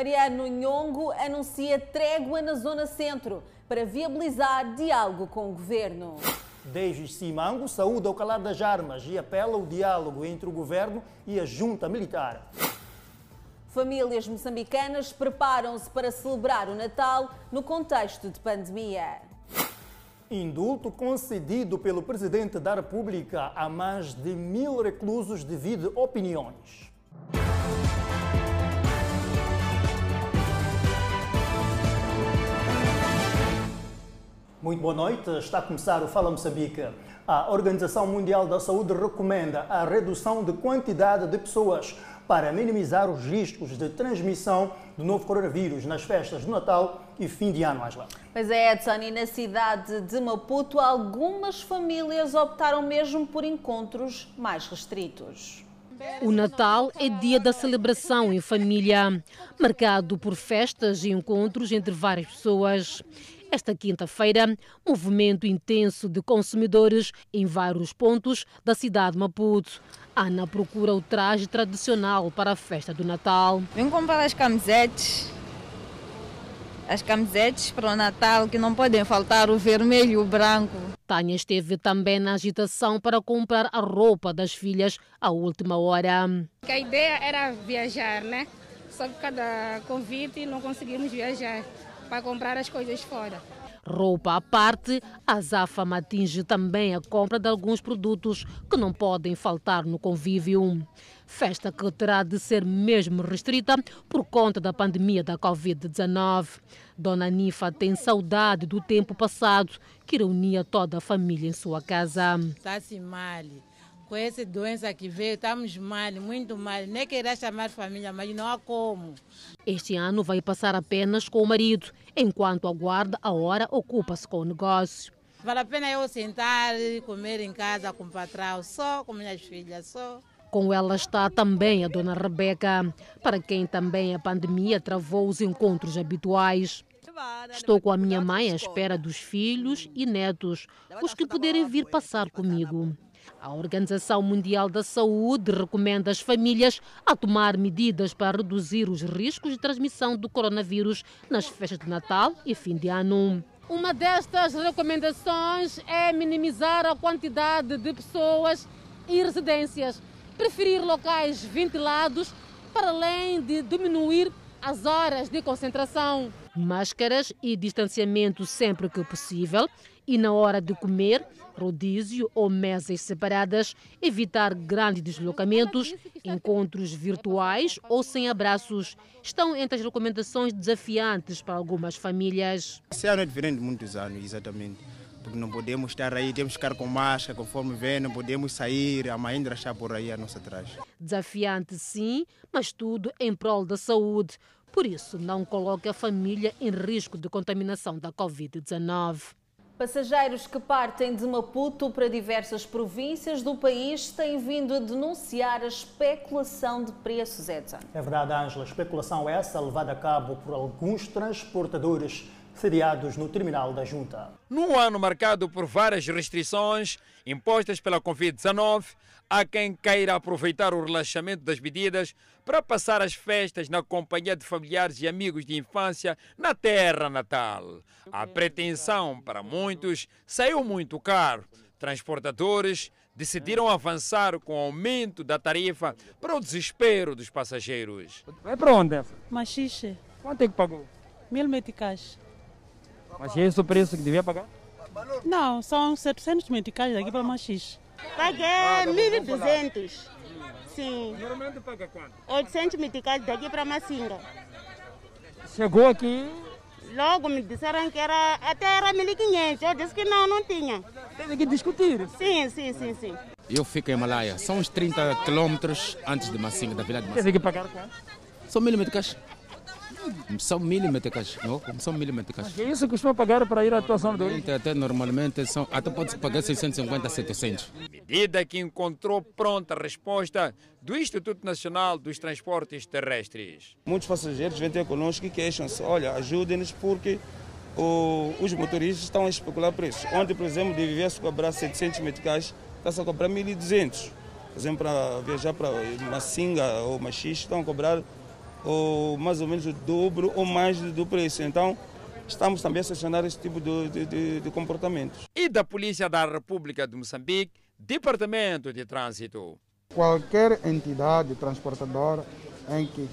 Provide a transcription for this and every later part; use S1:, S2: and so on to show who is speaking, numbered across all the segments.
S1: Mariano Nhongo anuncia trégua na Zona Centro para viabilizar diálogo com o governo.
S2: Desde Simango saúda o calar das armas e apela ao diálogo entre o governo e a junta militar.
S1: Famílias moçambicanas preparam-se para celebrar o Natal no contexto de pandemia.
S2: Indulto concedido pelo Presidente da República a mais de mil reclusos devido opiniões. Muito boa noite, está a começar o Fala Moçambique. A Organização Mundial da Saúde recomenda a redução de quantidade de pessoas para minimizar os riscos de transmissão do novo coronavírus nas festas do Natal e fim de ano, Angela.
S1: Pois é, Edson, e na cidade de Maputo, algumas famílias optaram mesmo por encontros mais restritos.
S3: O Natal é dia da celebração em família, marcado por festas e encontros entre várias pessoas. Esta quinta-feira, movimento intenso de consumidores em vários pontos da cidade de Maputo. Ana procura o traje tradicional para a festa do Natal.
S4: Vim comprar as camisetes. As camisetes para o Natal que não podem faltar o vermelho e o branco.
S3: Tânia esteve também na agitação para comprar a roupa das filhas à última hora.
S5: A ideia era viajar, né? Só que cada convite não conseguimos viajar para comprar as coisas fora.
S3: Roupa à parte, a Zafama atinge também a compra de alguns produtos que não podem faltar no convívio. Festa que terá de ser mesmo restrita por conta da pandemia da Covid-19. Dona Nifa tem saudade do tempo passado que reunia toda a família em sua casa.
S6: Está-se mal. Com essa doença que veio, estamos mal, muito mal. Nem queria chamar família, mas não há como.
S3: Este ano vai passar apenas com o marido, enquanto aguarda a hora, ocupa-se com o negócio.
S6: Vale a pena eu sentar e comer em casa com o patrão, só com minhas filhas, só.
S3: Com ela está também a dona Rebeca, para quem também a pandemia travou os encontros habituais. Estou com a minha mãe à espera dos filhos e netos, os que puderem vir passar comigo. A Organização Mundial da Saúde recomenda às famílias a tomar medidas para reduzir os riscos de transmissão do coronavírus nas festas de Natal e fim de ano. Uma destas recomendações é minimizar a quantidade de pessoas e residências, preferir locais ventilados, para além de diminuir as horas de concentração. Máscaras e distanciamento sempre que possível e na hora de comer, rodízio ou mesas separadas, evitar grandes deslocamentos, encontros virtuais ou sem abraços. Estão entre as recomendações desafiantes para algumas famílias.
S7: Esse ano é diferente de muitos anos, exatamente. Porque não podemos estar aí, temos que ficar com máscara, conforme vem, não podemos sair, a mãe está por aí a nossa traje.
S3: Desafiante sim, mas tudo em prol da saúde. Por isso, não coloque a família em risco de contaminação da Covid-19.
S1: Passageiros que partem de Maputo para diversas províncias do país têm vindo a denunciar a especulação de preços, Edson.
S2: É verdade, Ângela. Especulação essa levada a cabo por alguns transportadores sediados no terminal da Junta.
S8: Num ano marcado por várias restrições impostas pela Covid-19, há quem queira aproveitar o relaxamento das medidas para passar as festas na companhia de familiares e amigos de infância na terra natal. A pretensão, para muitos, saiu muito caro. Transportadores decidiram avançar com o aumento da tarifa para o desespero dos passageiros.
S9: Vai para onde?
S10: Machixe.
S9: Quanto é que pagou?
S10: Mil meticais.
S9: Mas é esse o preço que devia pagar?
S10: Não, são 700 meticais daqui para Machixe.
S11: Paguei 1.200. Sim.
S9: Normalmente paga quanto?
S11: 800 meticais daqui para Massinga.
S9: Chegou aqui.
S11: Logo me disseram que era, até era 1.500. Eu disse que não, não tinha.
S9: Teve que discutir.
S11: Sim, sim, sim, sim.
S12: Eu fico em Malaya. São uns 30 quilômetros antes de Massinga, da vila de Massinga.
S9: Teve que pagar quanto?
S12: São mil meticais. São mil meticais, não? São mil meticais.
S9: Mas é isso que costuma pagar para ir à atuação do
S12: Até, até normalmente, são, até pode-se pagar 650 a 700.
S8: Medida que encontrou pronta resposta do Instituto Nacional dos Transportes Terrestres.
S13: Muitos passageiros vêm ter connosco e queixam-se, olha, ajudem-nos porque o, os motoristas estão a especular preços. Ontem, por exemplo, devia-se cobrar 700 meticais, está-se a cobrar 1.200. Por exemplo, para viajar para Massinga ou Machixe, estão a cobrar ou mais ou menos o dobro ou mais do preço. Então, estamos também a sancionar esse tipo de, de, de comportamentos.
S8: E da Polícia da República de Moçambique, Departamento de Trânsito.
S14: Qualquer entidade transportadora em que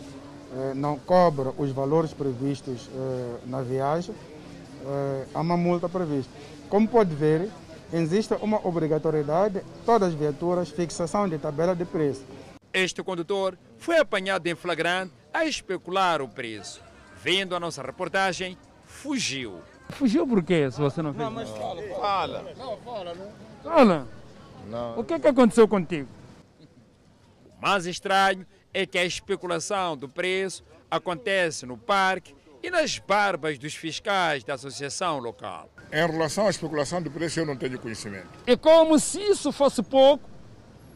S14: eh, não cobra os valores previstos eh, na viagem, eh, há uma multa prevista. Como pode ver, existe uma obrigatoriedade, todas as viaturas, fixação de tabela de preço.
S8: Este condutor foi apanhado em flagrante a especular o preço. Vendo a nossa reportagem, fugiu.
S9: Fugiu por quê, se você não fez?
S15: Não, mas fala. Fala. Não,
S9: fala, não. Fala. Não. O que, é que aconteceu contigo?
S8: O mais estranho é que a especulação do preço acontece no parque e nas barbas dos fiscais da associação local.
S15: Em relação à especulação do preço, eu não tenho conhecimento.
S9: É como se isso fosse pouco.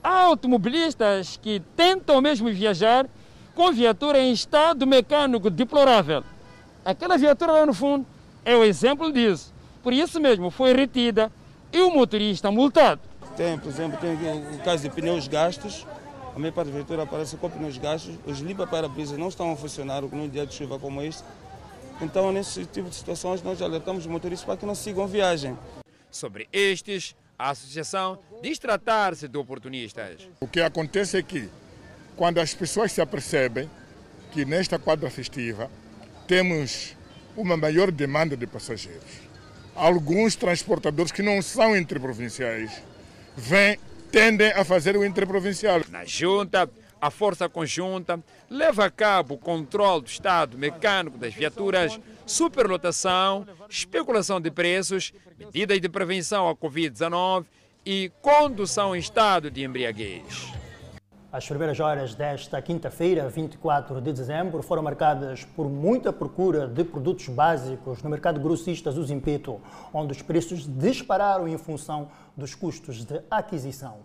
S9: Há automobilistas que tentam mesmo viajar com viatura em estado mecânico deplorável. Aquela viatura lá no fundo é o exemplo disso. Por isso mesmo foi retida e o motorista multado.
S13: Tem, por exemplo, tem o caso de pneus gastos. A minha parte da viatura aparece com pneus gastos. Os limpa-para-brisas não estão a funcionar num dia de chuva como este. Então, nesse tipo de situações, nós alertamos os motoristas para que não sigam viagem.
S8: Sobre estes, a associação diz tratar-se de oportunistas.
S15: O que acontece é que, quando as pessoas se apercebem que nesta quadra festiva temos uma maior demanda de passageiros, alguns transportadores que não são interprovinciais vêm, tendem a fazer o interprovincial.
S8: Na junta, a força conjunta leva a cabo o controle do estado mecânico das viaturas, superlotação, especulação de preços, medidas de prevenção à Covid-19 e condução em estado de embriaguez.
S2: As primeiras horas desta quinta-feira, 24 de dezembro, foram marcadas por muita procura de produtos básicos no mercado grossista Zuzimpeto, onde os preços dispararam em função dos custos de aquisição.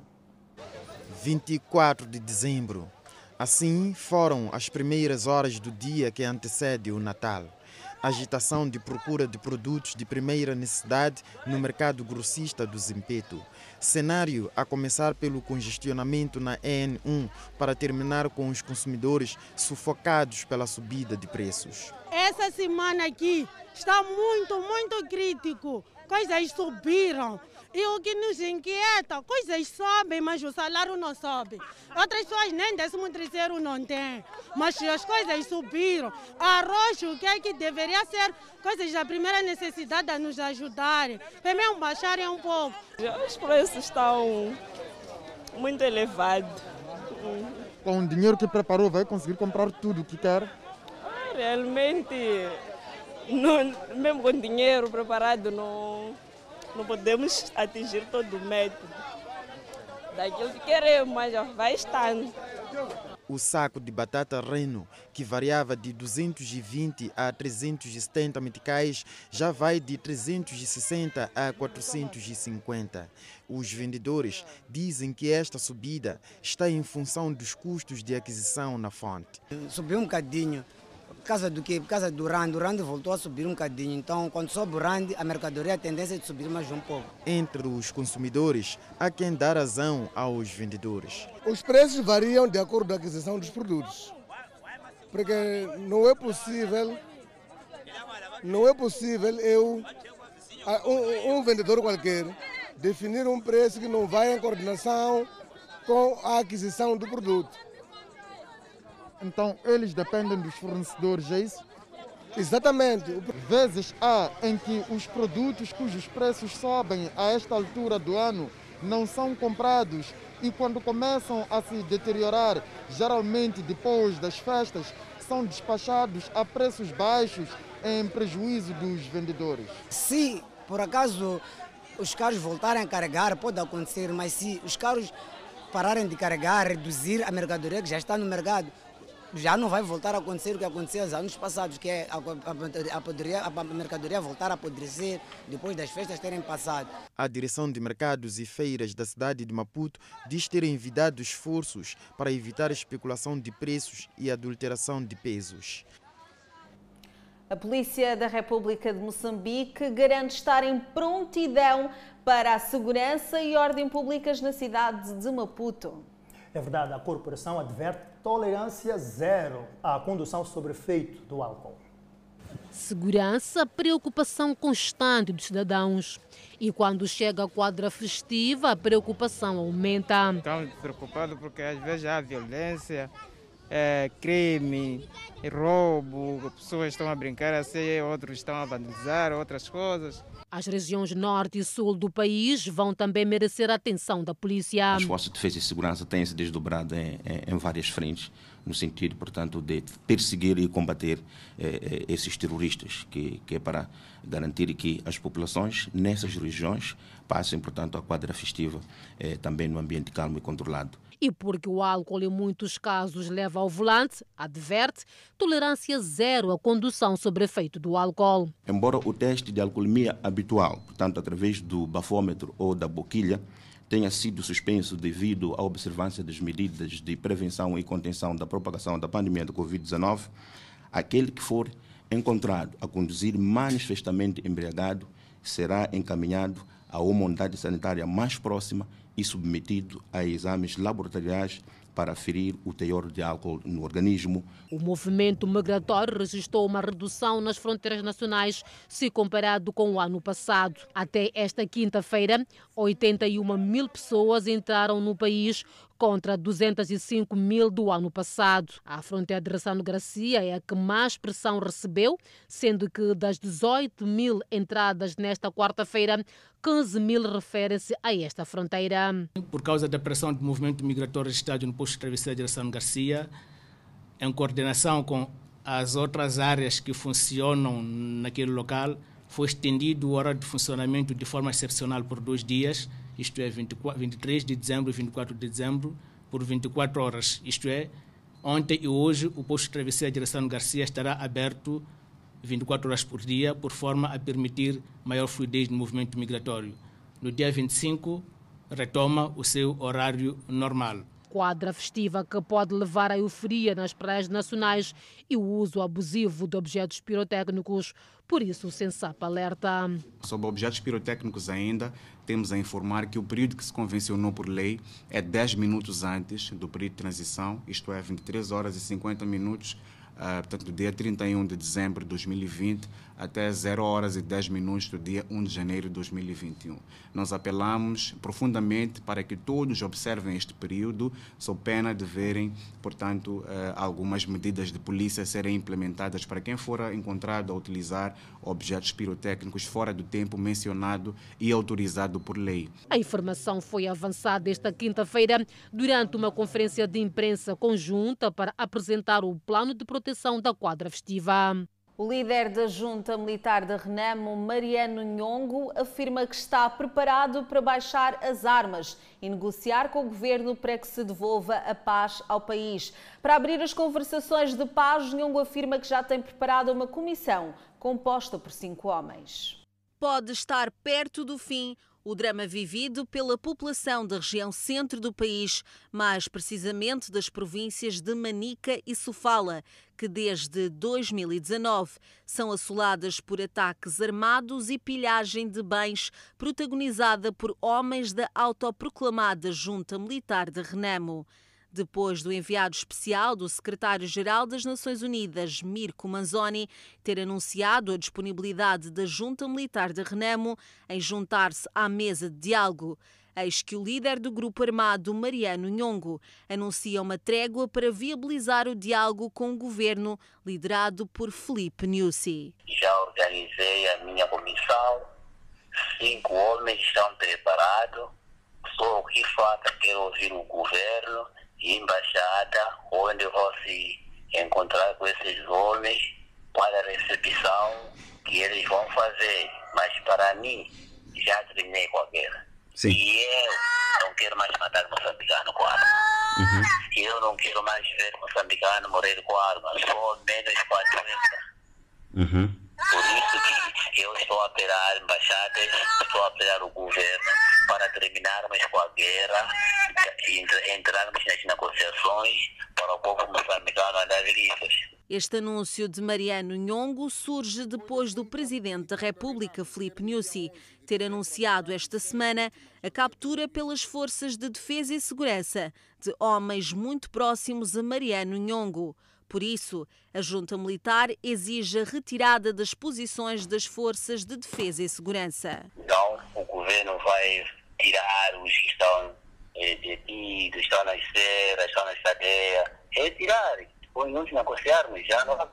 S16: 24 de dezembro. Assim foram as primeiras horas do dia que antecede o Natal agitação de procura de produtos de primeira necessidade no mercado grossista do Zimpeto. Cenário a começar pelo congestionamento na EN1 para terminar com os consumidores sufocados pela subida de preços.
S17: Essa semana aqui está muito, muito crítico. Coisas subiram. E o que nos inquieta, coisas sobem, mas o salário não sobe. Outras pessoas nem décimo terceiro não têm, mas as coisas subiram. Arroz, o que é que deveria ser coisas da primeira necessidade a nos ajudarem, também baixarem um pouco.
S18: Os preços estão muito elevados.
S14: Com o dinheiro que preparou, vai conseguir comprar tudo o que quer?
S18: Ah, realmente, não, mesmo com dinheiro preparado, não não podemos atingir todo o método daquilo que queremos, mas vai estando.
S16: O saco de batata reno, que variava de 220 a 370 meticais, já vai de 360 a 450. Os vendedores dizem que esta subida está em função dos custos de aquisição na fonte.
S19: Subiu um bocadinho, por causa do que? Por causa do rand. O rand voltou a subir um bocadinho. Então, quando sobe o rand, a mercadoria a tendência é de subir mais um pouco.
S16: Entre os consumidores, há quem dá razão aos vendedores.
S20: Os preços variam de acordo com a aquisição dos produtos. Porque não é possível, não é possível eu, um, um vendedor qualquer, definir um preço que não vai em coordenação com a aquisição do produto.
S14: Então eles dependem dos fornecedores, é isso?
S20: Exatamente.
S14: Vezes há em que os produtos cujos preços sobem a esta altura do ano não são comprados e quando começam a se deteriorar, geralmente depois das festas, são despachados a preços baixos em prejuízo dos vendedores.
S19: Se por acaso os carros voltarem a carregar, pode acontecer, mas se os carros pararem de carregar, reduzir a mercadoria que já está no mercado, já não vai voltar a acontecer o que aconteceu nos anos passados, que é a, a, a, a, mercadoria voltar a apodrecer depois das festas terem passado.
S16: A Direção de Mercados e Feiras da cidade de Maputo diz ter envidado esforços para evitar especulação de preços e adulteração de pesos.
S1: A Polícia da República de Moçambique garante estar em prontidão para a segurança e ordem públicas na cidade de Maputo.
S2: É verdade, a corporação adverte tolerância zero à condução sob efeito do álcool.
S3: Segurança, preocupação constante dos cidadãos. E quando chega a quadra festiva, a preocupação aumenta.
S21: Estamos preocupados porque às vezes há violência, é, crime, roubo, pessoas estão a brincar assim, outros estão a vandalizar, outras coisas.
S3: As regiões norte e sul do país vão também merecer a atenção da polícia.
S22: As forças de defesa e segurança têm se desdobrado em, em, várias frentes, no sentido, portanto, de perseguir e combater eh, esses terroristas, que, que é para garantir que as populações nessas regiões passem, portanto, a quadra festiva eh, também no ambiente calmo e controlado.
S3: E porque o álcool em muitos casos leva ao volante, adverte, tolerância zero à condução sob efeito do álcool.
S22: Embora o teste de alcoolemia habitual, portanto através do bafômetro ou da boquilha, tenha sido suspenso devido à observância das medidas de prevenção e contenção da propagação da pandemia do Covid-19, aquele que for encontrado a conduzir manifestamente embriagado será encaminhado a uma unidade sanitária mais próxima e submetido a exames laboratoriais para aferir o teor de álcool no organismo.
S3: O movimento migratório registrou uma redução nas fronteiras nacionais se comparado com o ano passado. Até esta quinta-feira, 81 mil pessoas entraram no país contra 205 mil do ano passado. A fronteira de Ressano Gracia é a que mais pressão recebeu, sendo que das 18 mil entradas nesta quarta-feira, 15 mil referem-se a esta fronteira.
S23: Por causa da pressão do movimento migratório registrado no posto de travessia de Ressano Garcia, em coordenação com as outras áreas que funcionam naquele local, foi estendido o horário de funcionamento de forma excepcional por dois dias, isto é, 24, 23 de dezembro e 24 de dezembro, por 24 horas. Isto é, ontem e hoje o posto de travessia de Ressano Garcia estará aberto 24 horas por dia, por forma a permitir maior fluidez no movimento migratório. No dia 25, retoma o seu horário normal
S3: quadra festiva que pode levar à euforia nas praias nacionais e o uso abusivo de objetos pirotécnicos. Por isso, o Sensap alerta.
S24: Sobre objetos pirotécnicos ainda, temos a informar que o período que se convencionou por lei é 10 minutos antes do período de transição, isto é, 23 horas e 50 minutos Uh, portanto, do dia 31 de dezembro de 2020 até 0 horas e 10 minutos do dia 1 de janeiro de 2021. Nós apelamos profundamente para que todos observem este período, sob pena de verem, portanto, uh, algumas medidas de polícia serem implementadas para quem for encontrado a utilizar objetos pirotécnicos fora do tempo mencionado e autorizado por lei.
S3: A informação foi avançada esta quinta-feira durante uma conferência de imprensa conjunta para apresentar o plano de proteção da quadra festiva.
S1: O líder da Junta Militar de Renamo, Mariano Nhongo, afirma que está preparado para baixar as armas e negociar com o governo para que se devolva a paz ao país. Para abrir as conversações de paz, Nhongo afirma que já tem preparado uma comissão composta por cinco homens.
S25: Pode estar perto do fim o drama vivido pela população da região centro do país, mais precisamente das províncias de Manica e Sofala, que desde 2019 são assoladas por ataques armados e pilhagem de bens protagonizada por homens da autoproclamada Junta Militar de Renamo depois do enviado especial do secretário-geral das Nações Unidas, Mirko Manzoni, ter anunciado a disponibilidade da Junta Militar de Renamo em juntar-se à mesa de diálogo. Eis que o líder do grupo armado, Mariano Nhongo, anuncia uma trégua para viabilizar o diálogo com o governo liderado por Felipe Nussi.
S26: Já organizei a minha comissão, cinco homens estão preparados, só o que falta é ouvir o governo embaixada, onde se encontrar com esses homens para a recepção que eles vão fazer. Mas para mim, já terminei com a guerra. Sim. E eu não quero mais matar moçambicano com arma. Uhum. Eu não quero mais ver moçambicano morrer com arma, só menos com a doença. Uhum. Por isso que eu estou a apelar embaixadas, estou a apelar o governo para terminarmos com a guerra e entrarmos nas negociações para o povo moçambicano andar livres.
S1: Este anúncio de Mariano Nhongo surge depois do Presidente da República, Filipe Nyusi, ter anunciado esta semana a captura pelas Forças de Defesa e Segurança de homens muito próximos a Mariano Nhongo. Por isso, a junta militar exige a retirada das posições das Forças de Defesa e Segurança.
S26: Então, o governo vai tirar os que estão eh, detidos, estão nas ceras, estão nas cadeias, retirar depois nós negociarmos, já não há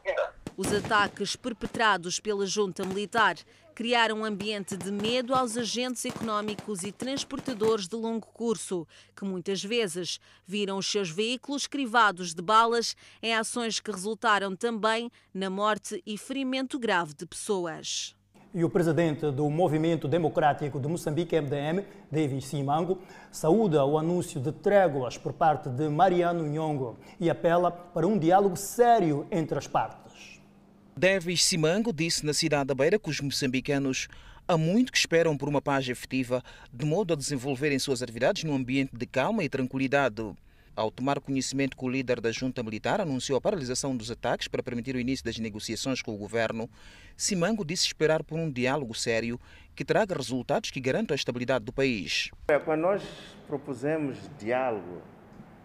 S1: Os ataques perpetrados pela junta militar criaram um ambiente de medo aos agentes económicos e transportadores de longo curso, que muitas vezes viram os seus veículos crivados de balas em ações que resultaram também na morte e ferimento grave de pessoas.
S2: E o presidente do Movimento Democrático de Moçambique, MDM, David Simango, saúda o anúncio de tréguas por parte de Mariano Nhongo e apela para um diálogo sério entre as partes.
S27: Davis Simango disse na cidade da Beira que os moçambicanos há muito que esperam por uma paz efetiva, de modo a desenvolverem suas atividades num ambiente de calma e tranquilidade. Ao tomar conhecimento que o líder da junta militar anunciou a paralisação dos ataques para permitir o início das negociações com o governo, Simango disse esperar por um diálogo sério que traga resultados que garantam a estabilidade do país.
S28: É, quando nós propusemos diálogo,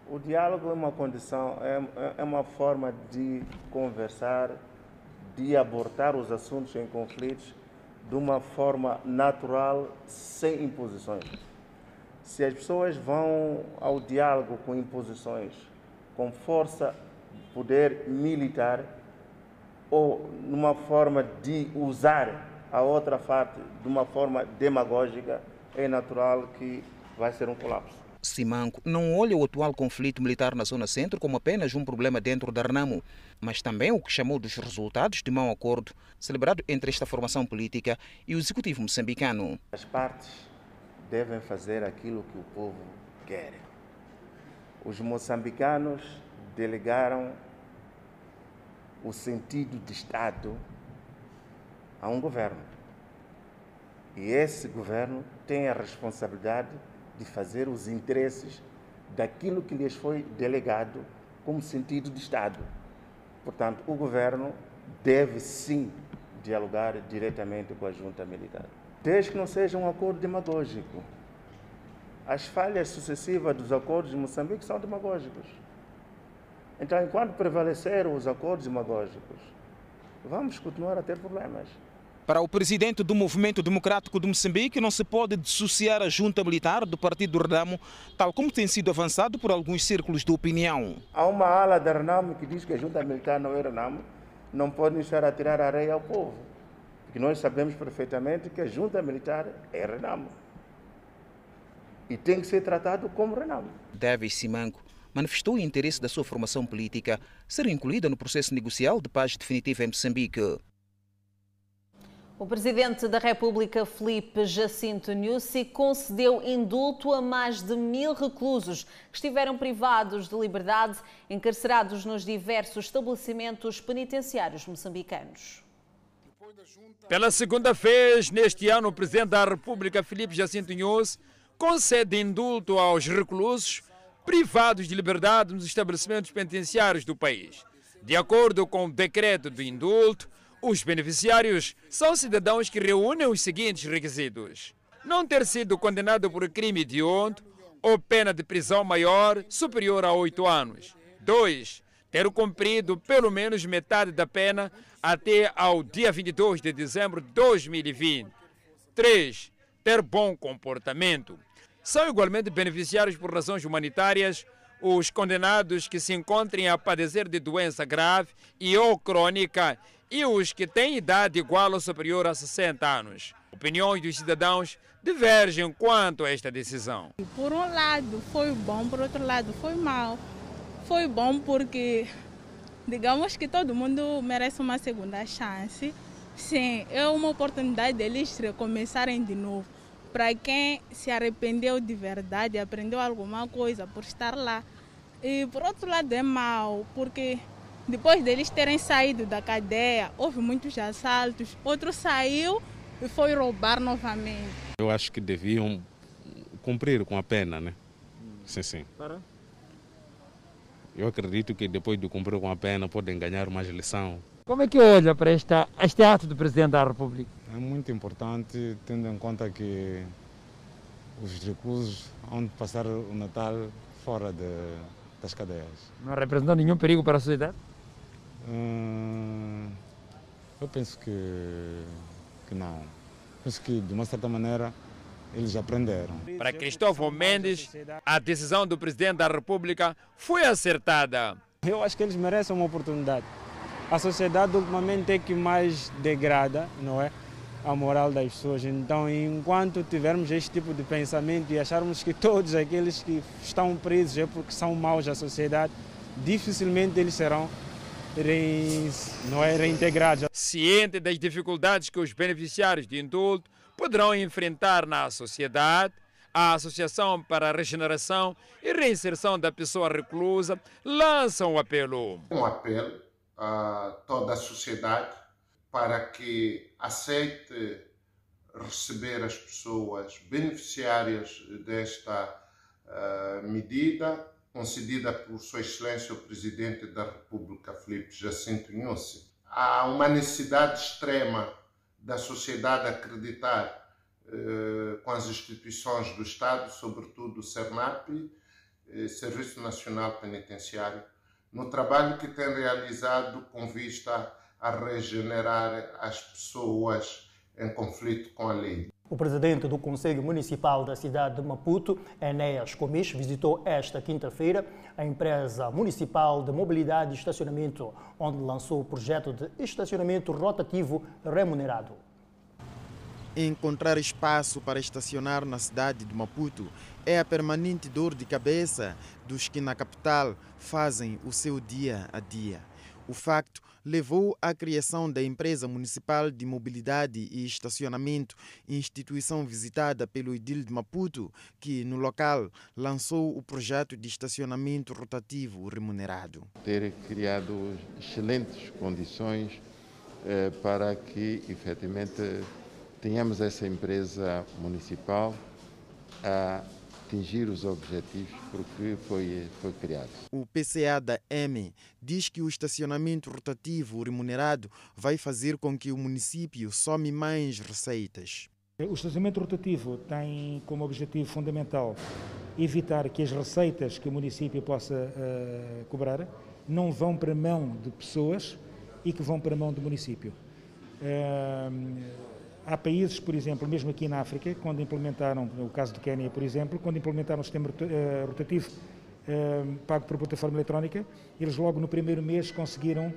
S28: o diálogo é uma condição, é, é uma forma de conversar, de abordar os assuntos em conflitos de uma forma natural, sem imposições. Se as pessoas vão ao diálogo com imposições, com força, poder militar, ou numa forma de usar a outra parte de uma forma demagógica, é natural que vai ser um colapso.
S27: Simanco não olha o atual conflito militar na zona centro como apenas um problema dentro da Renamo, mas também o que chamou dos resultados de mau acordo celebrado entre esta formação política e o executivo moçambicano.
S28: As partes devem fazer aquilo que o povo quer. Os moçambicanos delegaram o sentido de Estado a um governo. E esse governo tem a responsabilidade de fazer os interesses daquilo que lhes foi delegado como sentido de Estado. Portanto, o governo deve sim dialogar diretamente com a junta militar desde que não seja um acordo demagógico. As falhas sucessivas dos acordos de Moçambique são demagógicos. Então, enquanto prevaleceram os acordos demagógicos, vamos continuar a ter problemas.
S27: Para o presidente do Movimento Democrático de Moçambique, não se pode dissociar a junta militar do Partido Renamo, tal como tem sido avançado por alguns círculos de opinião.
S28: Há uma ala da Renamo que diz que a junta militar não é Renamo, não pode estar a tirar areia ao povo. Porque nós sabemos perfeitamente que a junta militar é Renamo. E tem que ser tratado como Renamo.
S27: Davis Simanco manifestou o interesse da sua formação política ser incluída no processo negocial de paz definitiva em Moçambique.
S29: O presidente da República, Felipe Jacinto Nussi, concedeu indulto a mais de mil reclusos que estiveram privados de liberdade, encarcerados nos diversos estabelecimentos penitenciários moçambicanos.
S8: Pela segunda vez neste ano, o presidente da República, Filipe Jacinto Inhoso, concede indulto aos reclusos privados de liberdade nos estabelecimentos penitenciários do país. De acordo com o decreto do indulto, os beneficiários são cidadãos que reúnem os seguintes requisitos: não ter sido condenado por crime hediondo ou pena de prisão maior superior a oito anos. 2 ter cumprido pelo menos metade da pena até ao dia 22 de dezembro de 2020. 3. Ter bom comportamento. São igualmente beneficiários por razões humanitárias os condenados que se encontrem a padecer de doença grave e ou crônica e os que têm idade igual ou superior a 60 anos. Opiniões dos cidadãos divergem quanto a esta decisão.
S30: Por um lado foi bom, por outro lado foi mal foi bom porque, digamos que todo mundo merece uma segunda chance. Sim, é uma oportunidade deles recomeçarem de novo. Para quem se arrependeu de verdade, aprendeu alguma coisa por estar lá. E por outro lado é mal, porque depois deles terem saído da cadeia, houve muitos assaltos, outro saiu e foi roubar novamente.
S31: Eu acho que deviam cumprir com a pena, né? Sim, sim.
S28: Para?
S32: Eu acredito que depois de cumprir com a pena podem ganhar mais lição.
S33: Como é que olha para esta, este ato do Presidente da República?
S32: É muito importante, tendo em conta que os reclusos vão passar o Natal fora de, das cadeias.
S33: Não representou nenhum perigo para a sociedade?
S32: Hum, eu penso que, que não. Penso que, de uma certa maneira, eles aprenderam.
S8: Para Cristóvão Mendes, a decisão do presidente da República foi acertada.
S34: Eu acho que eles merecem uma oportunidade. A sociedade ultimamente é que mais degrada, não é? A moral das pessoas. Então, enquanto tivermos este tipo de pensamento e acharmos que todos aqueles que estão presos é porque são maus à sociedade, dificilmente eles serão não é, reintegrados.
S8: Ciente das dificuldades que os beneficiários de indulto poderão enfrentar na sociedade, a Associação para a Regeneração e Reinserção da Pessoa Reclusa lança um apelo.
S35: Um apelo a toda a sociedade para que aceite receber as pessoas beneficiárias desta uh, medida concedida por Sua Excelência o Presidente da República, Felipe Jacinto Inhosse. Há uma necessidade extrema da sociedade acreditar eh, com as instituições do Estado, sobretudo o CERNAP, eh, Serviço Nacional Penitenciário, no trabalho que tem realizado com vista a regenerar as pessoas em conflito com a lei.
S2: O presidente do Conselho Municipal da cidade de Maputo, Enéas Comis, visitou esta quinta-feira a empresa municipal de mobilidade e estacionamento, onde lançou o projeto de estacionamento rotativo remunerado.
S16: Encontrar espaço para estacionar na cidade de Maputo é a permanente dor de cabeça dos que na capital fazem o seu dia a dia. O facto levou à criação da Empresa Municipal de Mobilidade e Estacionamento, instituição visitada pelo Edil de Maputo, que no local lançou o projeto de estacionamento rotativo remunerado.
S35: Ter criado excelentes condições eh, para que efetivamente tenhamos essa empresa municipal a atingir os objetivos porque foi, foi criado.
S16: O PCA da M diz que o estacionamento rotativo remunerado vai fazer com que o município some mais receitas.
S36: O estacionamento rotativo tem como objetivo fundamental evitar que as receitas que o município possa uh, cobrar não vão para a mão de pessoas e que vão para a mão do município. Uh, Há países, por exemplo, mesmo aqui na África, quando implementaram, no caso do Quênia, por exemplo, quando implementaram o sistema eh, rotativo eh, pago por plataforma eletrónica, eles logo no primeiro mês conseguiram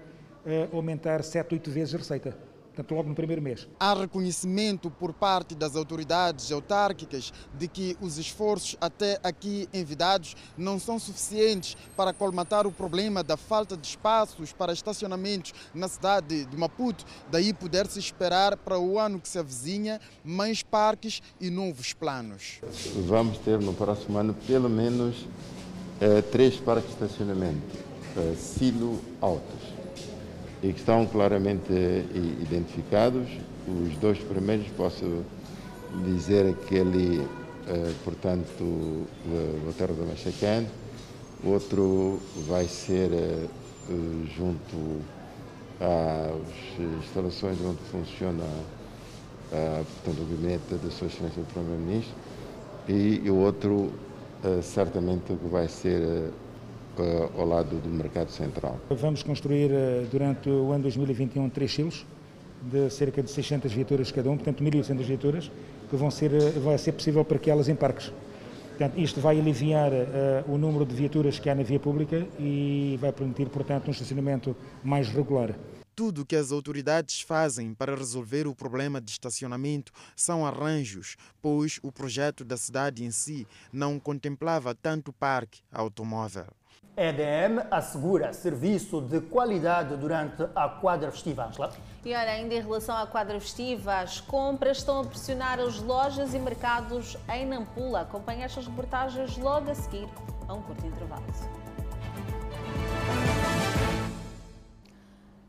S36: eh, aumentar 7, 8 vezes a receita portanto, logo no primeiro mês.
S16: Há reconhecimento por parte das autoridades autárquicas de que os esforços até aqui envidados não são suficientes para colmatar o problema da falta de espaços para estacionamentos na cidade de Maputo. Daí poder-se esperar para o ano que se avizinha mais parques e novos planos.
S35: Vamos ter no próximo ano pelo menos eh, três parques de estacionamento, eh, silo altos e que estão claramente identificados. Os dois primeiros posso dizer que ele, eh, portanto, o Terra da Machacane, outro vai ser eh, junto às instalações onde funciona portanto, o gabinete da Sua Excelência do Primeiro-Ministro e o outro eh, certamente vai ser uh, ao lado do mercado central.
S36: Vamos construir uh, durante o ano 2021 três silos de cerca de 600 viaturas cada um, portanto 1.800 viaturas, que vão ser, uh, vai ser possível parqueá-las em parques. Portanto, isto vai aliviar o número de viaturas que há na via pública e vai permitir, portanto, um estacionamento mais regular.
S16: Tudo que as autoridades fazem para resolver o problema de estacionamento são arranjos, pois o projeto da cidade em si não contemplava tanto parque automóvel.
S2: EDM assegura serviço de qualidade durante a quadra festiva, Angela.
S1: E olha, ainda em relação à quadra festiva, as compras estão a pressionar as lojas e mercados em Nampula. Acompanhe estas reportagens logo a seguir a um curto intervalo.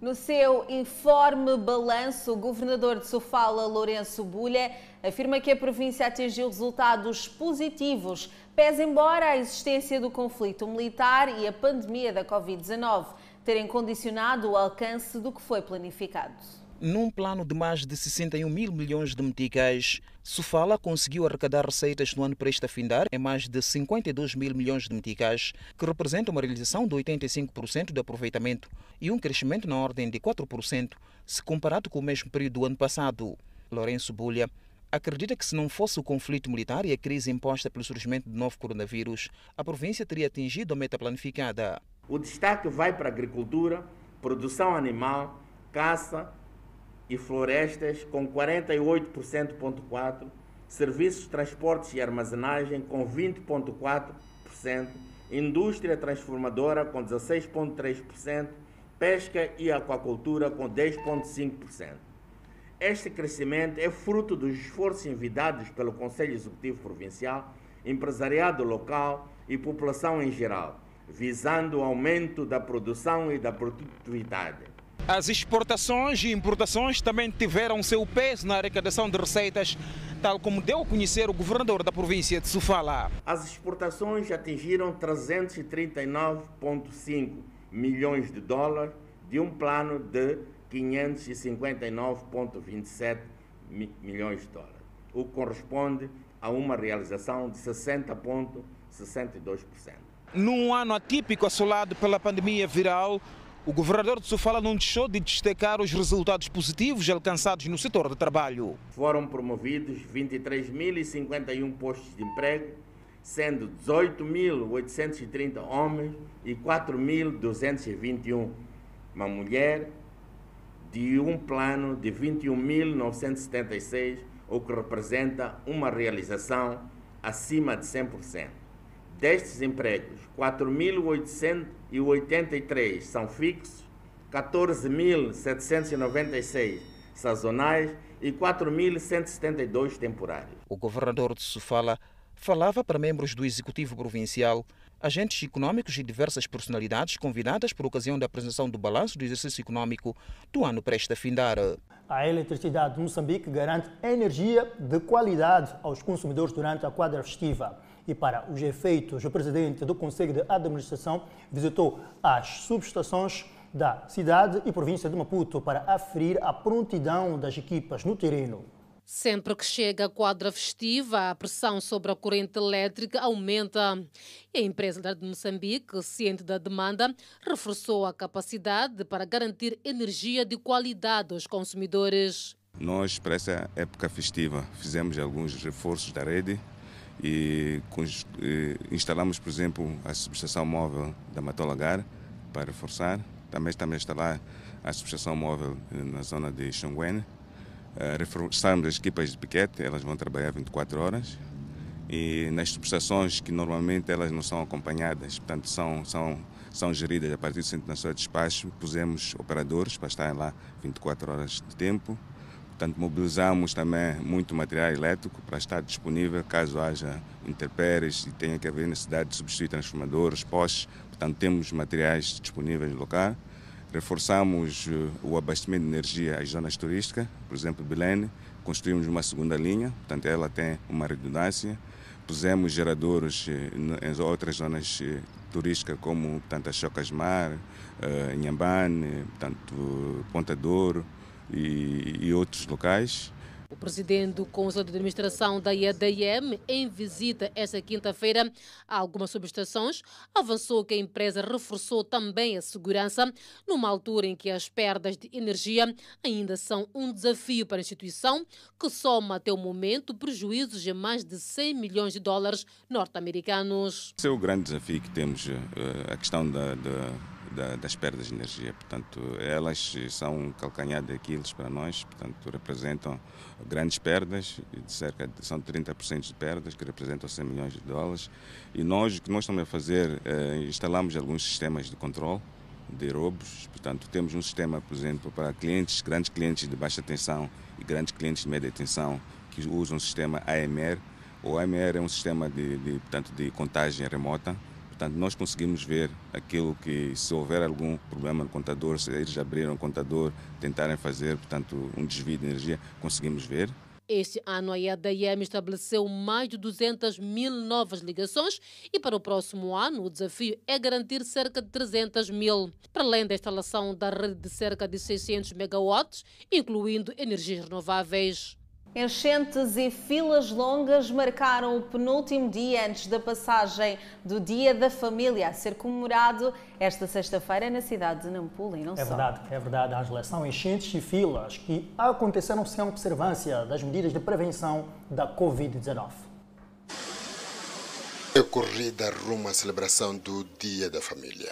S1: No seu informe balanço, o governador de Sofala, Lourenço Bulha, afirma que a província atingiu resultados positivos Pese embora a existência do conflito militar e a pandemia da Covid-19 terem condicionado o alcance do que foi planificado.
S27: Num plano de mais de 61 mil milhões de meticais, Sofala conseguiu arrecadar receitas no ano presta findar em mais de 52 mil milhões de meticais, que representa uma realização de 85% de aproveitamento e um crescimento na ordem de 4% se comparado com o mesmo período do ano passado. Lourenço Bulha acredita que se não fosse o conflito militar e a crise imposta pelo surgimento do novo coronavírus, a província teria atingido a meta planificada.
S37: O destaque vai para a agricultura, produção animal, caça e florestas com 48,4%, serviços, transportes e armazenagem com 20,4%, indústria transformadora com 16,3%, pesca e aquacultura com 10,5%. Este crescimento é fruto dos esforços envidados pelo Conselho Executivo Provincial, empresariado local e população em geral, visando o aumento da produção e da produtividade.
S27: As exportações e importações também tiveram seu peso na arrecadação de receitas, tal como deu a conhecer o governador da província de Sofala.
S37: As exportações atingiram 339,5 milhões de dólares de um plano de 559,27 milhões de dólares, o que corresponde a uma realização de 60,62%.
S27: Num ano atípico assolado pela pandemia viral, o governador de Sofala não deixou de destacar os resultados positivos alcançados no setor de trabalho.
S37: Foram promovidos 23.051 postos de emprego, sendo 18.830 homens e 4.221 uma mulher, de um plano de 21.976, o que representa uma realização acima de 100%. Destes empregos, 4.883 são fixos, 14.796 sazonais e 4.172 temporários.
S27: O governador de Sofala falava para membros do Executivo Provincial, agentes econômicos e diversas personalidades convidadas por ocasião da apresentação do balanço do exercício econômico do ano presta findar.
S2: A eletricidade de Moçambique garante energia de qualidade aos consumidores durante a quadra festiva. E para os efeitos, o presidente do Conselho de Administração visitou as subestações da cidade e província de Maputo para aferir a prontidão das equipas no terreno.
S3: Sempre que chega a quadra festiva, a pressão sobre a corrente elétrica aumenta. A empresa de Moçambique, ciente da demanda, reforçou a capacidade para garantir energia de qualidade aos consumidores.
S38: Nós, para essa época festiva, fizemos alguns reforços da rede e instalamos, por exemplo, a subestação móvel da Matolagar para reforçar. Também estamos a instalar a subestação móvel na zona de Xanguene reforçarmos as equipas de piquete, elas vão trabalhar 24 horas e nas subestações que normalmente elas não são acompanhadas, portanto são, são, são geridas a partir do Centro Nacional de Despacho, pusemos operadores para estarem lá 24 horas de tempo. Portanto, mobilizamos também muito material elétrico para estar disponível caso haja interpéries e tenha que haver necessidade de substituir transformadores, postes. Portanto, temos materiais disponíveis no local. Reforçamos eh, o abastecimento de energia às zonas turísticas, por exemplo, Belém, construímos uma segunda linha, portanto ela tem uma redundância. Pusemos geradores eh, em outras zonas eh, turísticas como portanto, a Chocasmar, Inhambane, portanto, Ponta Douro e, e outros locais.
S3: O presidente do Conselho de Administração da IADM, em visita esta quinta-feira a algumas subestações, avançou que a empresa reforçou também a segurança, numa altura em que as perdas de energia ainda são um desafio para a instituição, que soma até o momento prejuízos de mais de 100 milhões de dólares norte-americanos.
S38: Esse é o grande desafio que temos, eh, a questão da, da da, das perdas de energia. Portanto, elas são um calcanhar de Aquiles para nós, portanto, representam grandes perdas, de cerca de, são 30% de perdas, que representam 100 milhões de dólares. E nós, o que nós estamos a fazer, é, instalamos alguns sistemas de controle de roubos, portanto, temos um sistema, por exemplo, para clientes, grandes clientes de baixa tensão e grandes clientes de média tensão, que usam o sistema AMR. O AMR é um sistema de, de, portanto, de contagem remota, Portanto, nós conseguimos ver aquilo que, se houver algum problema no contador, se eles abriram o contador, tentarem fazer, portanto, um desvio de energia, conseguimos ver.
S3: Este ano, a EDM estabeleceu mais de 200 mil novas ligações e para o próximo ano o desafio é garantir cerca de 300 mil. Para além da instalação da rede de cerca de 600 megawatts, incluindo energias renováveis.
S1: Enchentes e filas longas marcaram o penúltimo dia antes da passagem do Dia da Família a ser comemorado esta sexta-feira na cidade de Nampula e não
S2: é
S1: só.
S2: verdade, é verdade, Angela. São enchentes e filas que aconteceram sem observância das medidas de prevenção da Covid-19.
S39: A corrida rumo à celebração do Dia da Família.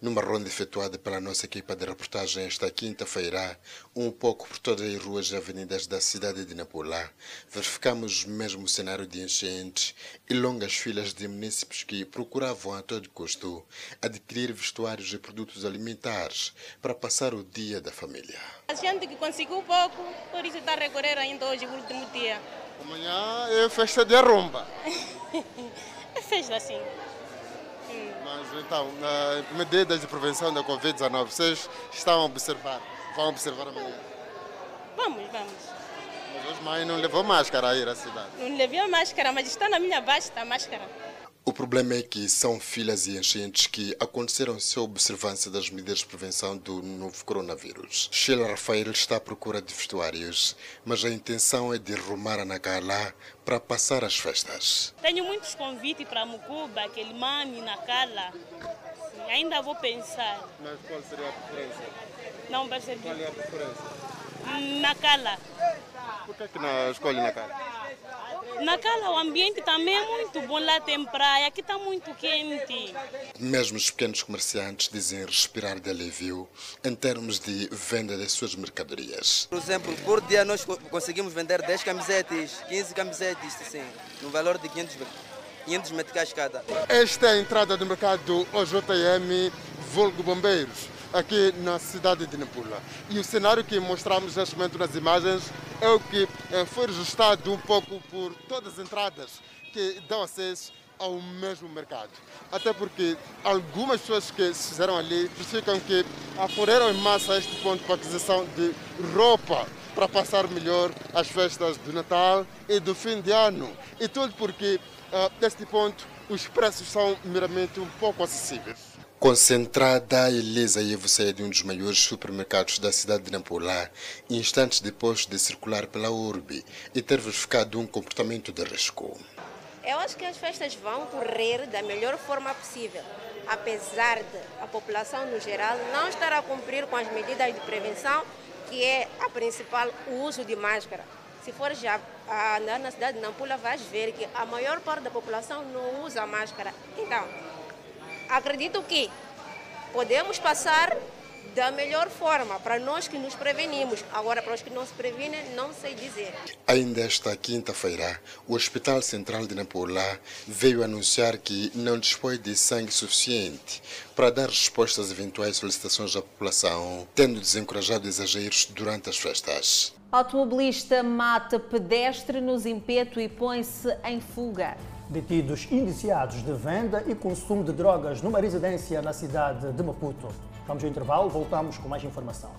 S39: Numa ronda efetuada pela nossa equipa de reportagem esta quinta-feira, um pouco por todas as ruas e avenidas da cidade de Nampula, verificamos mesmo o cenário de enchentes e longas filas de munícipes que procuravam a todo custo adquirir vestuários e produtos alimentares para passar o Dia da Família.
S40: A gente que conseguiu pouco, por isso está a recorrer ainda hoje, o último dia.
S39: Amanhã é festa de arromba.
S40: é festa assim.
S39: Mas então, na medidas de prevenção da Covid-19, vocês estão a observar? Vão observar amanhã?
S40: Vamos, vamos.
S39: Mas hoje mãe não levou máscara a ir à cidade?
S40: Não levei a máscara, mas está na minha basta a máscara.
S39: O problema é que são filas e enchentes que aconteceram sem observância das medidas de prevenção do novo coronavírus. Sheila Rafael está à procura de vestuários, mas a intenção é de rumar a Nacala para passar as festas.
S40: Tenho muitos convites para Mucuba, Quelimane, Nacala. Ainda vou pensar.
S39: Mas qual seria a preferência?
S40: Não percebi.
S39: Qual é a preferência?
S40: Nacala.
S39: Por que, que não escolhe Nacala?
S40: Na Cala o ambiente também é muito bom, lá tem praia, aqui está muito quente.
S39: Mesmo os pequenos comerciantes dizem respirar de alívio em termos de venda das suas mercadorias.
S41: Por exemplo, por dia nós conseguimos vender 10 camisetes, 15 camisetes, sim, no valor de 500, 500 meticais cada.
S39: Esta é a entrada do mercado OJM Volgo Bombeiros aqui na cidade de Nampula. E o cenário que mostramos neste momento nas imagens é o que foi registrado um pouco por todas as entradas que dão acesso ao mesmo mercado. Até porque algumas pessoas que se fizeram ali justificam que acorreram em massa este ponto para aquisição de roupa para passar melhor as festas do Natal e do fim de ano. E tudo porque, uh, ponto, os preços são meramente um pouco acessíveis. Concentrada e lisa e você é de um dos maiores supermercados da cidade de Nampula, instantes depois de circular pela urbe e ter verificado um comportamento de risco.
S42: Eu acho que as festas vão correr da melhor forma possível, apesar de a população no geral não estar a cumprir com as medidas de prevenção, que é a principal, o uso de máscara. Se for já andar na cidade de Nampula, vais ver que a maior parte da população não usa máscara. Então, acredito que podemos passar da melhor forma para nós que nos prevenimos. Agora, para os que não se previnem, não sei dizer.
S39: Ainda esta quinta-feira, o Hospital Central de Nampula veio anunciar que não dispõe de sangue suficiente para dar resposta às eventuais solicitações da população, tendo desencorajado exageros durante as festas.
S1: Automobilista mata pedestre no Zimpeto e põe-se em fuga
S2: detidos indiciados de venda e consumo de drogas numa residência na cidade de Maputo. Vamos ao intervalo, voltamos com mais informação.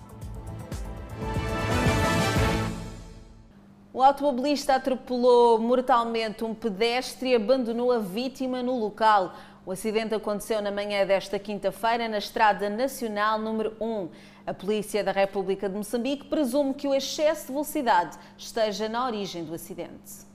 S1: O automobilista atropelou mortalmente um pedestre e abandonou a vítima no local. O acidente aconteceu na manhã desta quinta-feira na Estrada Nacional número 1. A Polícia da República de Moçambique presume que o excesso de velocidade esteja na origem do acidente.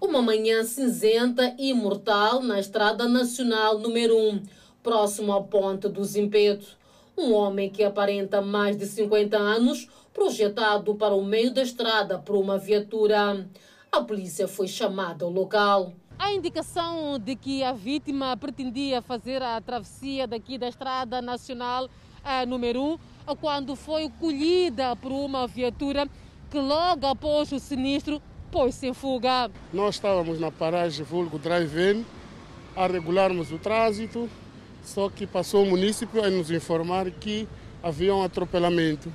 S3: Uma manhã cinzenta e mortal na Estrada Nacional número 1, próximo à ponte do Zimpeto. Um homem que aparenta mais de 50 anos, projetado para o meio da estrada por uma viatura. A polícia foi chamada ao local.
S43: A indicação de que a vítima pretendia fazer a travessia daqui da Estrada Nacional eh, número 1, quando foi colhida por uma viatura que logo após o sinistro pôs-se em fuga.
S44: Nós estávamos na paragem Vulgo Drive-In a regularmos o trânsito, só que passou o município a nos informar que havia um atropelamento.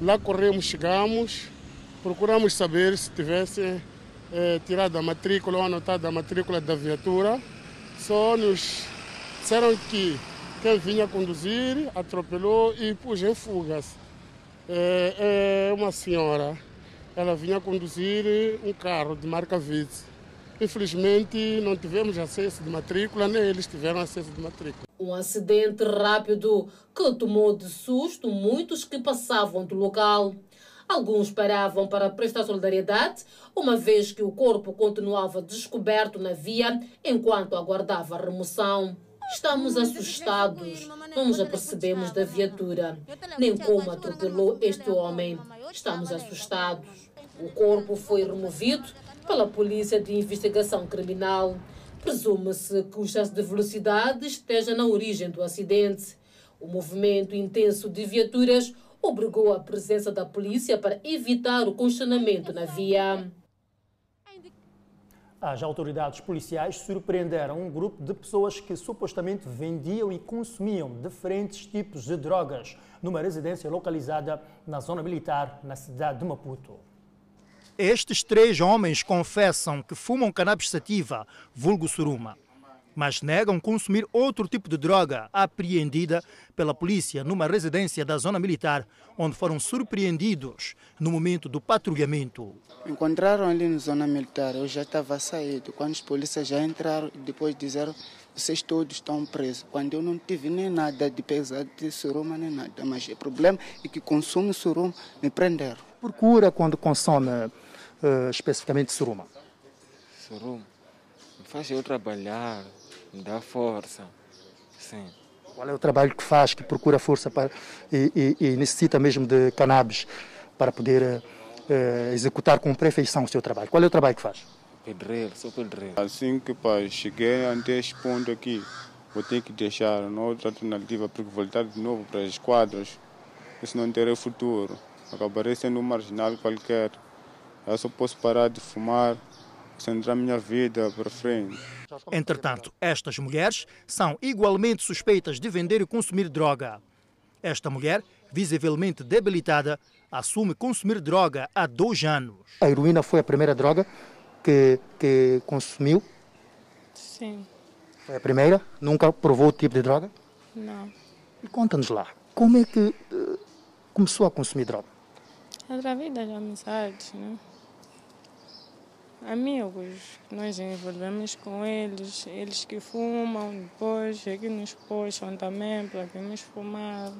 S44: Lá corremos, chegamos, procuramos saber se tivesse eh, tirado a matrícula ou anotado a matrícula da viatura. Só nos disseram que quem vinha conduzir atropelou e pôs em fuga. É, é uma senhora ela vinha conduzir um carro de marca Vitz. Infelizmente, não tivemos acesso de matrícula, nem eles tiveram acesso de matrícula.
S3: Um acidente rápido que tomou de susto muitos que passavam do local. Alguns paravam para prestar solidariedade, uma vez que o corpo continuava descoberto na via enquanto aguardava remoção. Estamos assustados, não nos apercebemos da viatura, nem como atropelou este homem. Estamos assustados. O corpo foi removido pela Polícia de Investigação Criminal. Presume-se que o excesso de velocidade esteja na origem do acidente. O movimento intenso de viaturas obrigou a presença da polícia para evitar o congestionamento na via.
S2: As autoridades policiais surpreenderam um grupo de pessoas que supostamente vendiam e consumiam diferentes tipos de drogas numa residência localizada na zona militar, na cidade de Maputo. Estes três homens confessam que fumam cannabis sativa, vulgo suruma, mas negam consumir outro tipo de droga apreendida pela polícia numa residência da zona militar, onde foram surpreendidos no momento do patrulhamento.
S45: Encontraram ali na zona militar, eu já estava saído. Quando os polícias já entraram, depois disseram vocês todos estão presos. Quando eu não tive nem nada de pesado de suruma, nem nada. Mas o problema é que consumo suruma, me prenderam.
S2: Procura quando consome uh, especificamente suruma?
S45: Suruma? Faz eu trabalhar, me dá força. Sim.
S2: Qual é o trabalho que faz, que procura força para, e, e, e necessita mesmo de cannabis para poder uh, executar com perfeição o seu trabalho? Qual é o trabalho que faz?
S45: Pedreiro, sou pedreiro.
S46: Assim que pá, cheguei até este ponto aqui, vou ter que deixar uma outra alternativa, porque voltar de novo para as quadras, isso não terá futuro. Acabarei sendo um marginal qualquer. Eu só posso parar de fumar, centrar minha vida para frente.
S2: Entretanto, estas mulheres são igualmente suspeitas de vender e consumir droga. Esta mulher, visivelmente debilitada, assume consumir droga há dois anos. A heroína foi a primeira droga que, que consumiu?
S30: Sim.
S2: Foi a primeira? Nunca provou o tipo de droga?
S30: Não.
S2: E conta-nos lá, como é que uh, começou a consumir droga?
S30: Através das amizades, né? Amigos, nós envolvemos com eles, eles que fumam, depois que nos puxam também para fumar.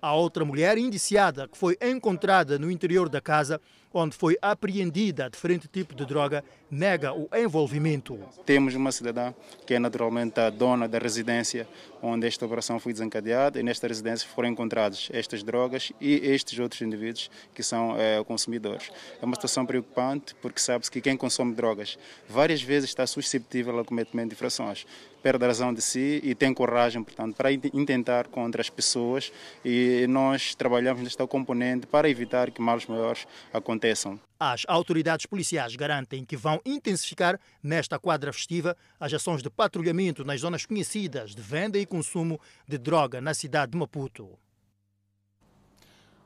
S2: A outra mulher indiciada, que foi encontrada no interior da casa, onde foi apreendida diferente tipo de droga, nega o envolvimento.
S47: Temos uma cidadã que é naturalmente a dona da residência onde esta operação foi desencadeada e nesta residência foram encontradas estas drogas e estes outros indivíduos que são é, consumidores. É uma situação preocupante porque sabe-se que quem consome drogas várias vezes está suscetível ao cometimento de infrações perde a razão de si e tem coragem, portanto, para intentar contra as pessoas e nós trabalhamos nesta componente para evitar que males maiores aconteçam.
S2: As autoridades policiais garantem que vão intensificar nesta quadra festiva as ações de patrulhamento nas zonas conhecidas de venda e consumo de droga na cidade de Maputo.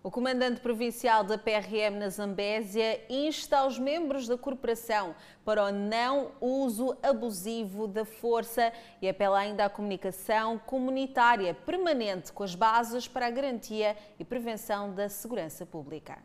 S1: O comandante provincial da PRM na Zambésia insta os membros da corporação para o não uso abusivo da força e apela ainda à comunicação comunitária permanente com as bases para a garantia e prevenção da segurança pública.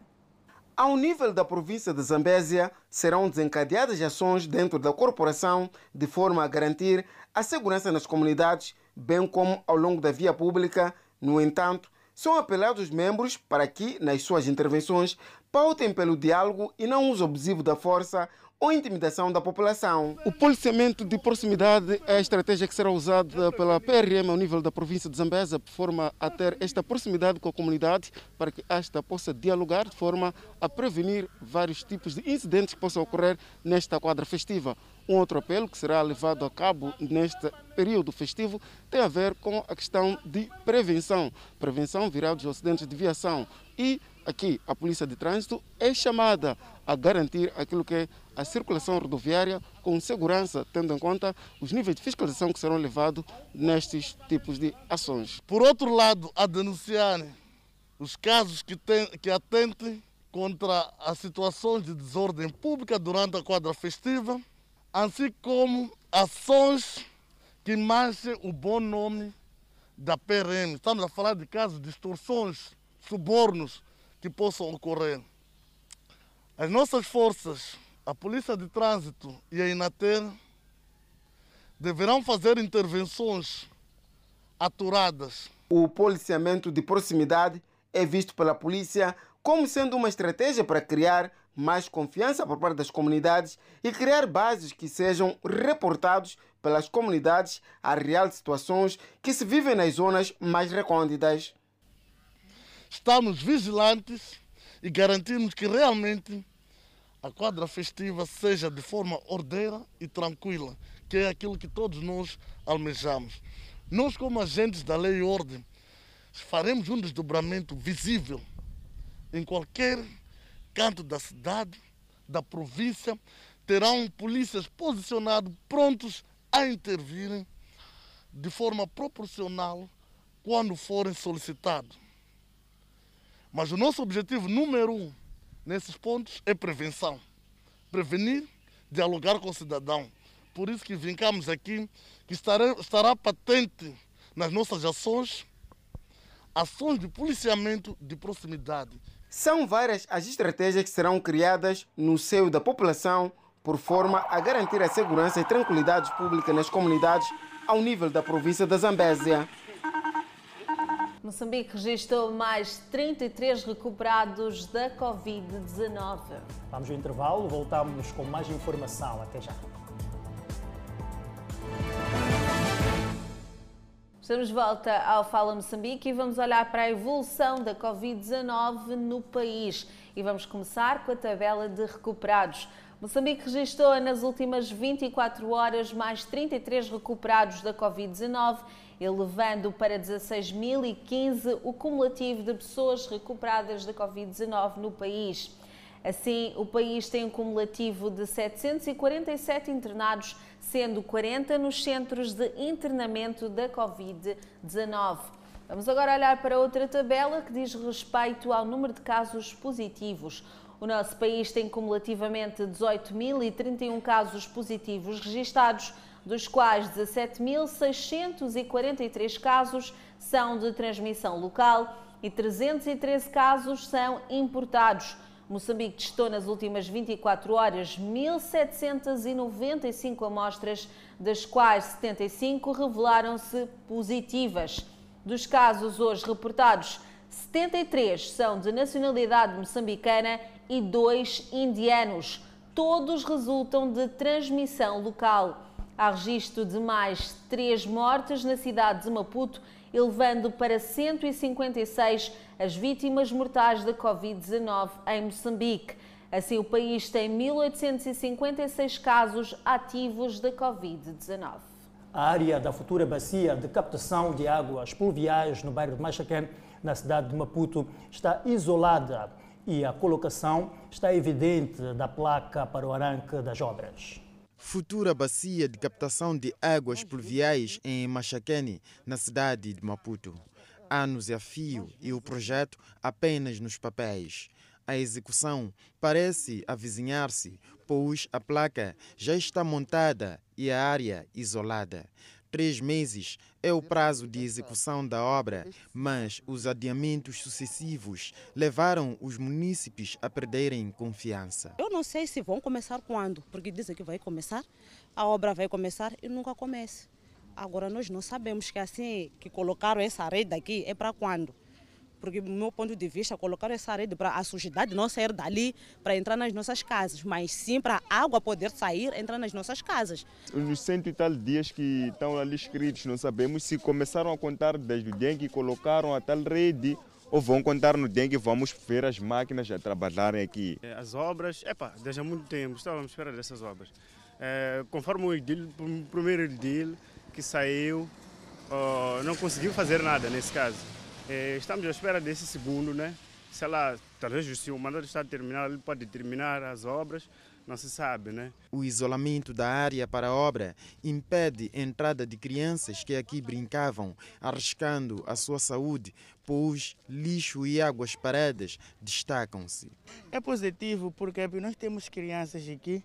S48: Ao nível da província de Zambésia, serão desencadeadas ações dentro da corporação de forma a garantir a segurança nas comunidades, bem como ao longo da via pública. No entanto, são apelados os membros para que, nas suas intervenções, pautem pelo diálogo e não uso abusivo da força ou intimidação da população. O policiamento de proximidade é a estratégia que será usada pela PRM ao nível da província de Zambesa, de forma a ter esta proximidade com a comunidade, para que esta possa dialogar de forma a prevenir vários tipos de incidentes que possam ocorrer nesta quadra festiva. Um outro apelo que será levado a cabo neste período festivo tem a ver com a questão de prevenção. Prevenção virada dos acidentes de viação. E aqui a Polícia de Trânsito é chamada a garantir aquilo que é a circulação rodoviária com segurança, tendo em conta os níveis de fiscalização que serão levados nestes tipos de ações.
S49: Por outro lado, a denunciar os casos que, tem, que atentem contra as situações de desordem pública durante a quadra festiva, assim como ações que manchem o bom nome da PRM. Estamos a falar de casos de extorsões, subornos que possam ocorrer. As nossas forças, a Polícia de Trânsito e a Inater, deverão fazer intervenções aturadas.
S48: O policiamento de proximidade é visto pela polícia como sendo uma estratégia para criar mais confiança por parte das comunidades e criar bases que sejam reportados pelas comunidades a real situações que se vivem nas zonas mais recônditas.
S49: Estamos vigilantes e garantimos que realmente a quadra festiva seja de forma ordeira e tranquila, que é aquilo que todos nós almejamos. Nós, como agentes da lei e ordem, faremos um desdobramento visível em qualquer canto da cidade, da província, terão polícias posicionados, prontos a intervirem de forma proporcional quando forem solicitados. Mas o nosso objetivo número um nesses pontos é prevenção. Prevenir, dialogar com o cidadão. Por isso que vincamos aqui, que estará, estará patente nas nossas ações, ações de policiamento de proximidade.
S48: São várias as estratégias que serão criadas no seio da população por forma a garantir a segurança e tranquilidade pública nas comunidades ao nível da província da Zambésia.
S1: Moçambique registrou mais 33 recuperados da Covid-19.
S2: Vamos ao intervalo, voltamos com mais informação. Até já.
S1: Estamos de volta ao Fala Moçambique e vamos olhar para a evolução da Covid-19 no país. E vamos começar com a tabela de recuperados. Moçambique registrou nas últimas 24 horas mais 33 recuperados da Covid-19, elevando para 16.015 o cumulativo de pessoas recuperadas da Covid-19 no país. Assim, o país tem um cumulativo de 747 internados, sendo 40 nos centros de internamento da Covid-19. Vamos agora olhar para outra tabela que diz respeito ao número de casos positivos. O nosso país tem cumulativamente 18.031 casos positivos registados, dos quais 17.643 casos são de transmissão local e 313 casos são importados. Moçambique testou nas últimas 24 horas 1.795 amostras, das quais 75 revelaram-se positivas. Dos casos hoje reportados, 73 são de nacionalidade moçambicana e dois indianos. Todos resultam de transmissão local. Há registro de mais três mortes na cidade de Maputo, elevando para 156 as vítimas mortais da Covid-19 em Moçambique. Assim, o país tem 1.856 casos ativos da Covid-19.
S2: A área da futura bacia de captação de águas pluviais no bairro de Machaquém, na cidade de Maputo, está isolada e a colocação está evidente da placa para o arranque das obras.
S16: Futura bacia de captação de águas pluviais em Machaquene, na cidade de Maputo. Anos a fio e o projeto apenas nos papéis. A execução parece avizinhar-se, pois a placa já está montada e a área isolada. Três meses é o prazo de execução da obra, mas os adiamentos sucessivos levaram os munícipes a perderem confiança.
S50: Eu não sei se vão começar quando, porque dizem que vai começar, a obra vai começar e nunca começa. Agora nós não sabemos que assim que colocaram essa rede aqui é para quando porque do meu ponto de vista, colocar essa rede para a sujidade não sair dali para entrar nas nossas casas, mas sim para a água poder sair, entrar nas nossas casas.
S46: Os cento e tal dias que estão ali escritos, não sabemos se começaram a contar desde o dia em que colocaram a tal rede ou vão contar no dia em que vamos ver as máquinas a trabalharem aqui.
S51: É, as obras, epa, desde há muito tempo estávamos à espera dessas obras. É, conforme o, edil, o primeiro edil que saiu, oh, não conseguiu fazer nada nesse caso. É, estamos à espera desse segundo, né? Sei lá, talvez se o mandato está terminado, ele pode terminar as obras, não se sabe, né?
S16: O isolamento da área para a obra impede a entrada de crianças que aqui brincavam, arriscando a sua saúde, pois lixo e águas paradas destacam-se.
S52: É positivo porque nós temos crianças aqui,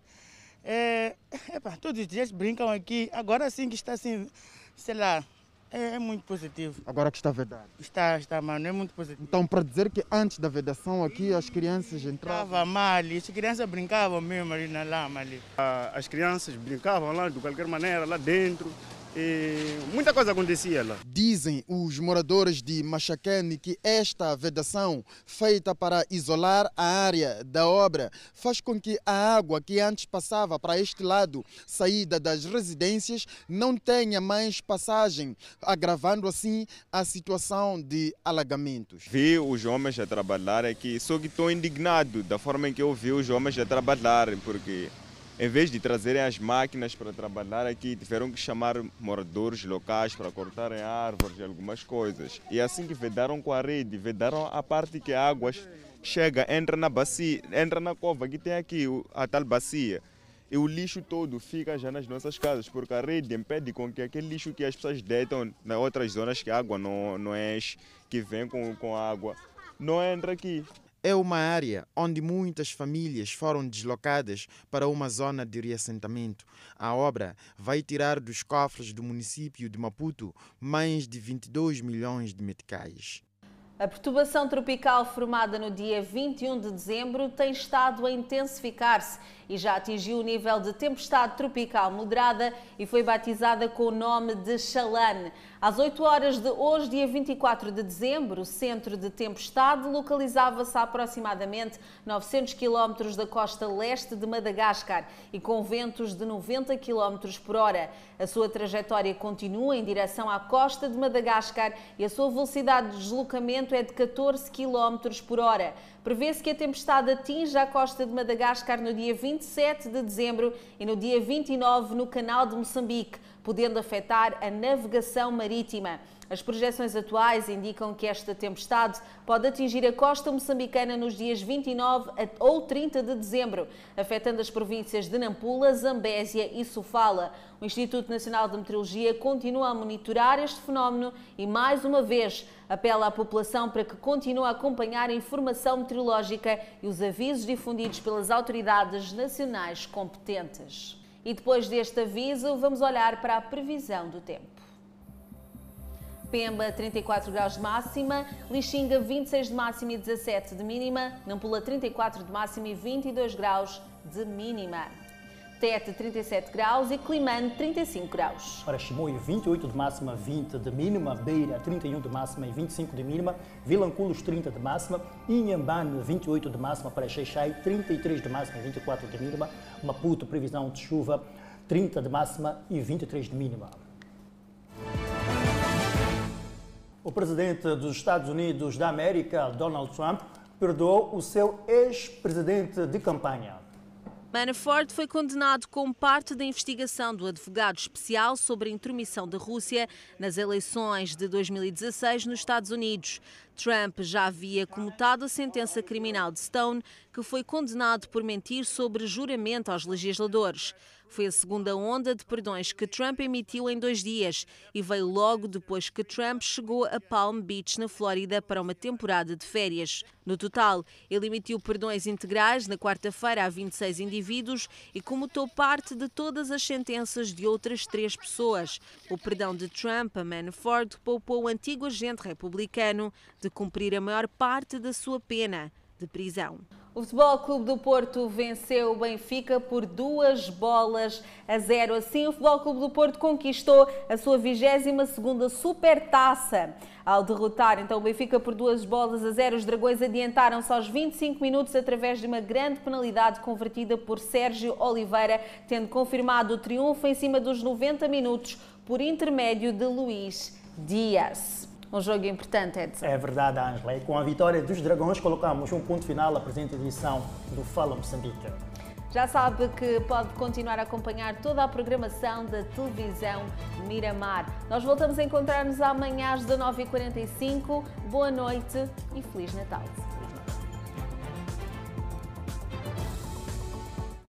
S52: é, epa, todos os dias brincam aqui, agora sim que está assim, sei lá, É, é, muito positivo.
S16: Agora que está vedado?
S52: Está, está, mano, é muito positivo.
S16: Então, para dizer que antes da vedação aqui as crianças entravam?
S52: Estava mal, as crianças brincavam mesmo ali na lama. Ali.
S51: Ah, as crianças brincavam lá de qualquer maneira, lá dentro e muita coisa acontecia lá.
S16: Dizem os moradores de Machaquene que esta vedação feita para isolar a área da obra faz com que a água que antes passava para este lado, saída das residências, não tenha mais passagem, agravando assim a situação de alagamentos.
S46: Vi os homens a trabalhar aqui, só que estou indignado da forma em que eu vi os homens a trabalhar, porque em vez de trazerem as máquinas para trabalhar aqui, tiveram que chamar moradores locais para cortarem árvores e algumas coisas. E assim que vedaram com a rede, vedaram a parte que a água chega, entra na bacia, entra na cova que tem aqui a tal bacia. E o lixo todo fica já nas nossas casas, porque a rede impede com que aquele lixo que as pessoas deitam nas outras zonas que a água não, não enche, que vem com, com água, não entra aqui.
S16: É uma área onde muitas famílias foram deslocadas para uma zona de reassentamento. A obra vai tirar dos cofres do município de Maputo mais de 22 milhões de meticais.
S1: A perturbação tropical formada no dia 21 de dezembro tem estado a intensificar-se e já atingiu o nível de tempestade tropical moderada e foi batizada com o nome de Xalane. Às 8 horas de hoje, dia 24 de dezembro, o centro de tempestade localizava-se a aproximadamente 900 km da costa leste de Madagascar e com ventos de 90 km por hora. A sua trajetória continua em direção à costa de Madagascar e a sua velocidade de deslocamento é de 14 km por hora. Prevê-se que a tempestade atinja a costa de Madagascar no dia 27 de dezembro e no dia 29 no canal de Moçambique, podendo afetar a navegação marítima. As projeções atuais indicam que esta tempestade pode atingir a costa moçambicana nos dias 29 ou 30 de dezembro, afetando as províncias de Nampula, Zambésia e Sofala. O Instituto Nacional de Meteorologia continua a monitorar este fenómeno e, mais uma vez, apela à população para que continue a acompanhar a informação meteorológica e os avisos difundidos pelas autoridades nacionais competentes. E depois deste aviso, vamos olhar para a previsão do tempo. Pemba 34 graus de máxima, Lixinga 26 de máxima e 17 de mínima, Nampula 34 de máxima e 22 graus de mínima. Tete 37 graus e Climane 35 graus.
S2: Para Chimoio 28 de máxima, 20 de mínima, Beira 31 de máxima e 25 de mínima, Vilanculos 30 de máxima, Inhambane 28 de máxima. Para Xeixai 33 de máxima e 24 de mínima, Maputo previsão de chuva 30 de máxima e 23 de mínima. O presidente dos Estados Unidos da América, Donald Trump, perdoou o seu ex-presidente de campanha.
S1: Manafort foi condenado como parte da investigação do advogado especial sobre a intromissão da Rússia nas eleições de 2016 nos Estados Unidos. Trump já havia comutado a sentença criminal de Stone, que foi condenado por mentir sobre juramento aos legisladores. Foi a segunda onda de perdões que Trump emitiu em dois dias e veio logo depois que Trump chegou a Palm Beach, na Flórida, para uma temporada de férias. No total, ele emitiu perdões integrais na quarta-feira a 26 indivíduos e comutou parte de todas as sentenças de outras três pessoas. O perdão de Trump a Manafort poupou o antigo agente republicano de cumprir a maior parte da sua pena de prisão. O Futebol Clube do Porto venceu o Benfica por duas bolas a zero. Assim, o Futebol Clube do Porto conquistou a sua 22ª Supertaça. Ao derrotar então o Benfica por duas bolas a zero, os Dragões adiantaram-se aos 25 minutos através de uma grande penalidade convertida por Sérgio Oliveira, tendo confirmado o triunfo em cima dos 90 minutos por intermédio de Luís Dias um jogo importante, Edson.
S2: É verdade, Ângela. E com a vitória dos Dragões, colocamos um ponto final à presente edição do Fala Moçambique.
S1: Já sabe que pode continuar a acompanhar toda a programação da televisão Miramar. Nós voltamos a encontrar-nos amanhã às 19h45. Boa noite e Feliz Natal.